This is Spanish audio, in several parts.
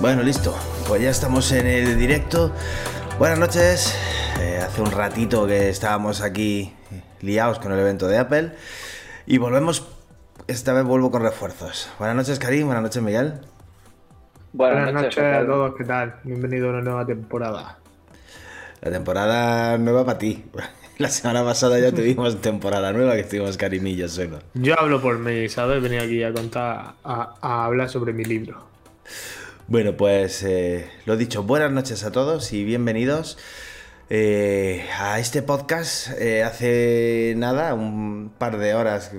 Bueno, listo. Pues ya estamos en el directo. Buenas noches. Eh, hace un ratito que estábamos aquí liados con el evento de Apple. Y volvemos. Esta vez vuelvo con refuerzos. Buenas noches, Karim. Buenas noches, Miguel. Buenas, noches, a todos. ¿Qué tal? Bienvenido a una nueva temporada. La temporada nueva para ti. La semana pasada ya tuvimos temporada nueva que estuvimos Karim solo. Yo hablo por mí, ¿sabes? Venía aquí a contar, a, a hablar sobre mi libro. Bueno, pues eh, lo dicho, buenas noches a todos y bienvenidos eh, a este podcast. Eh, hace nada, un par de horas,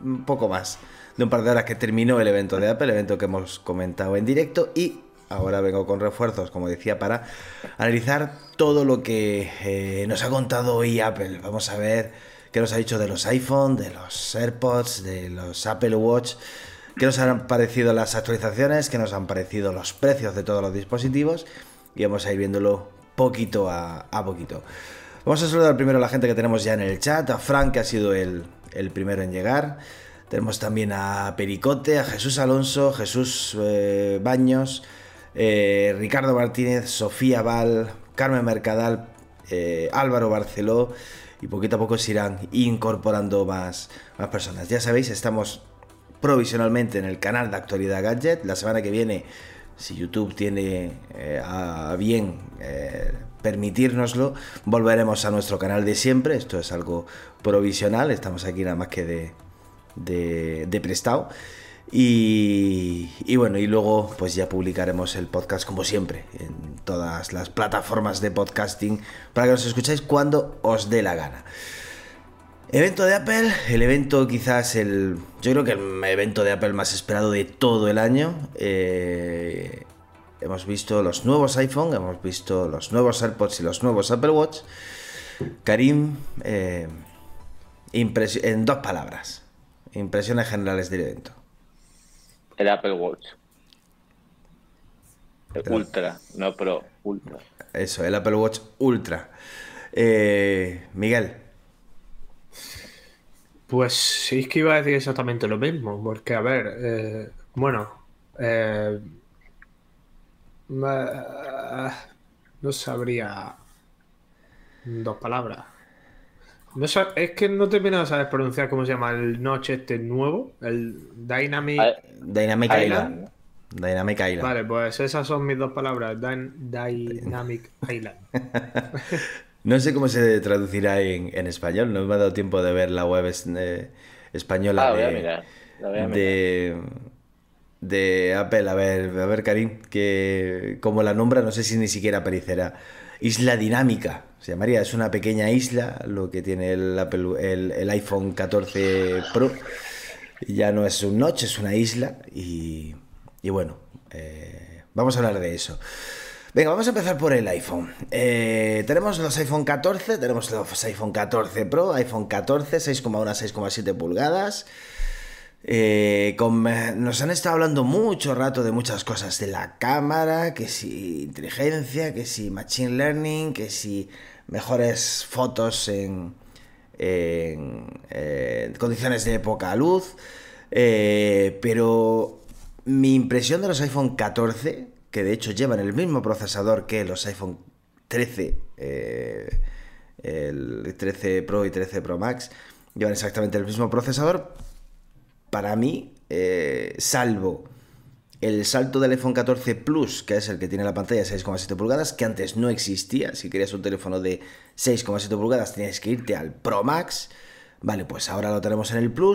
un poco más de un par de horas que terminó el evento de Apple, el evento que hemos comentado en directo y ahora vengo con refuerzos, como decía, para analizar todo lo que nos ha contado hoy Apple. Vamos a ver qué nos ha dicho de los iPhone, de los AirPods, de los Apple Watch qué nos han parecido las actualizaciones, qué nos han parecido los precios de todos los dispositivos y vamos a ir viéndolo poquito a, poquito. Vamos a saludar primero a la gente que tenemos ya en el chat, a Frank que ha sido el, primero en llegar. Tenemos también a Pericote, a Jesús Alonso, Jesús eh, Baños, eh, Ricardo Martínez, Sofía Val, Carmen Mercadal, eh, Álvaro Barceló y poquito a poco se irán incorporando más, más personas. Ya sabéis, estamos provisionalmente en el canal de Actualidad Gadget. La semana que viene, si YouTube tiene a bien eh, permitirnoslo, volveremos a nuestro canal de siempre. Esto es algo provisional, estamos aquí nada más que de, de, prestado. Y, y, bueno, y luego pues ya publicaremos el podcast como siempre en todas las plataformas de podcasting para que nos escucháis cuando os dé la gana. Evento de Apple, el evento quizás el. Yo creo que el evento de Apple más esperado de todo el año. Eh, hemos visto los nuevos iPhone, hemos visto los nuevos AirPods y los nuevos Apple Watch. Karim, eh, en dos palabras, impresiones generales del evento. El Apple Watch. Ultra, no Pro, Ultra. Eso, el Apple Watch Ultra. Eh, Miguel. Pues sí, es que iba a decir exactamente lo mismo, porque a ver, eh, bueno, eh, no sabría dos palabras. No es que no termino de saber pronunciar cómo se llama el noche este nuevo, el Dynamic, Dynamic Island. Dynamic Island. Vale, pues esas son mis dos palabras, Dynamic Island. No sé cómo se traducirá en, español, no me ha dado tiempo de ver la web eh, española ah, de, de, Apple. A ver, a ver, Karim, que como la nombra, no sé si ni siquiera aparecerá. Isla dinámica, se llamaría, es una pequeña isla, lo que tiene el, Apple, el, iPhone 14 Pro. Ya no es un notch, es una isla. Y, bueno, eh, vamos a hablar de eso. Venga, vamos a empezar por el iPhone. Eh, tenemos los iPhone 14, tenemos los iPhone 14 Pro, iPhone 14, 6,1 6,7 pulgadas. Eh, nos han estado hablando mucho rato de muchas cosas, de la cámara, que si inteligencia, que si machine learning, que si mejores fotos en, en condiciones de poca luz. Eh, pero mi impresión de los iPhone 14 que de hecho llevan el mismo procesador que los iPhone 13, eh, el 13 Pro y 13 Pro Max, llevan exactamente el mismo procesador. Para mí, eh, salvo el salto del iPhone 14 Plus, que es el que tiene la pantalla de 6,7 pulgadas, que antes no existía. Si querías un teléfono de 6,7 pulgadas, tenías que irte al Pro Max. Vale, pues ahora lo tenemos en el Plus.